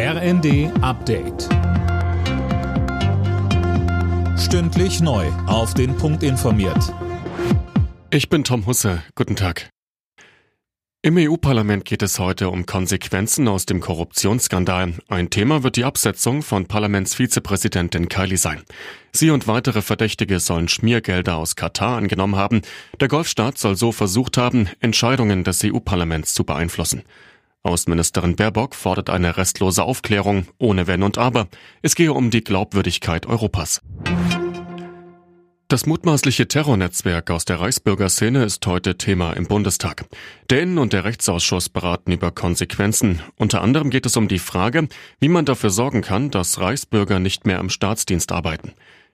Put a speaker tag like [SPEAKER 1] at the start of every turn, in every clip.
[SPEAKER 1] RND Update. Stündlich neu. Auf den Punkt informiert.
[SPEAKER 2] Ich bin Tom Husse. Guten Tag. Im EU-Parlament geht es heute um Konsequenzen aus dem Korruptionsskandal. Ein Thema wird die Absetzung von Parlamentsvizepräsidentin Kylie sein. Sie und weitere Verdächtige sollen Schmiergelder aus Katar angenommen haben. Der Golfstaat soll so versucht haben, Entscheidungen des EU-Parlaments zu beeinflussen. Außenministerin Baerbock fordert eine restlose Aufklärung, ohne Wenn und Aber. Es gehe um die Glaubwürdigkeit Europas. Das mutmaßliche Terrornetzwerk aus der Reichsbürgerszene ist heute Thema im Bundestag. Der Innen- und der Rechtsausschuss beraten über Konsequenzen. Unter anderem geht es um die Frage, wie man dafür sorgen kann, dass Reichsbürger nicht mehr im Staatsdienst arbeiten.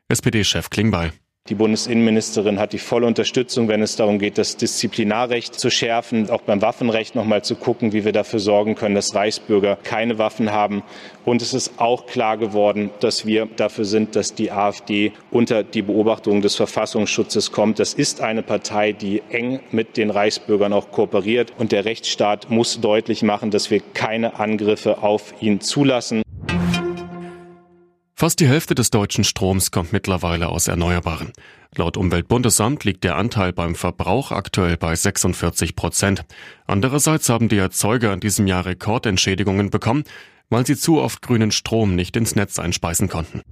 [SPEAKER 2] SPD-Chef Klingbeil.
[SPEAKER 3] Die Bundesinnenministerin hat die volle Unterstützung, wenn es darum geht, das Disziplinarrecht zu schärfen, auch beim Waffenrecht noch mal zu gucken, wie wir dafür sorgen können, dass Reichsbürger keine Waffen haben. Und es ist auch klar geworden, dass wir dafür sind, dass die AfD unter die Beobachtung des Verfassungsschutzes kommt. Das ist eine Partei, die eng mit den Reichsbürgern auch kooperiert. Und der Rechtsstaat muss deutlich machen, dass wir keine Angriffe auf ihn zulassen.
[SPEAKER 2] Fast die Hälfte des deutschen Stroms kommt mittlerweile aus Erneuerbaren. Laut Umweltbundesamt liegt der Anteil beim Verbrauch aktuell bei 46 Prozent. Andererseits haben die Erzeuger in diesem Jahr Rekordentschädigungen bekommen, weil sie zu oft grünen Strom nicht ins Netz einspeisen konnten.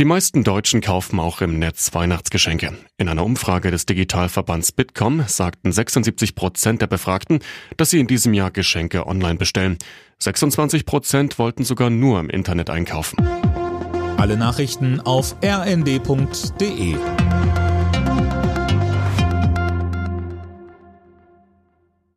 [SPEAKER 2] Die meisten Deutschen kaufen auch im Netz Weihnachtsgeschenke. In einer Umfrage des Digitalverbands Bitkom sagten 76 Prozent der Befragten, dass sie in diesem Jahr Geschenke online bestellen. 26 Prozent wollten sogar nur im Internet einkaufen.
[SPEAKER 1] Alle Nachrichten auf rnd.de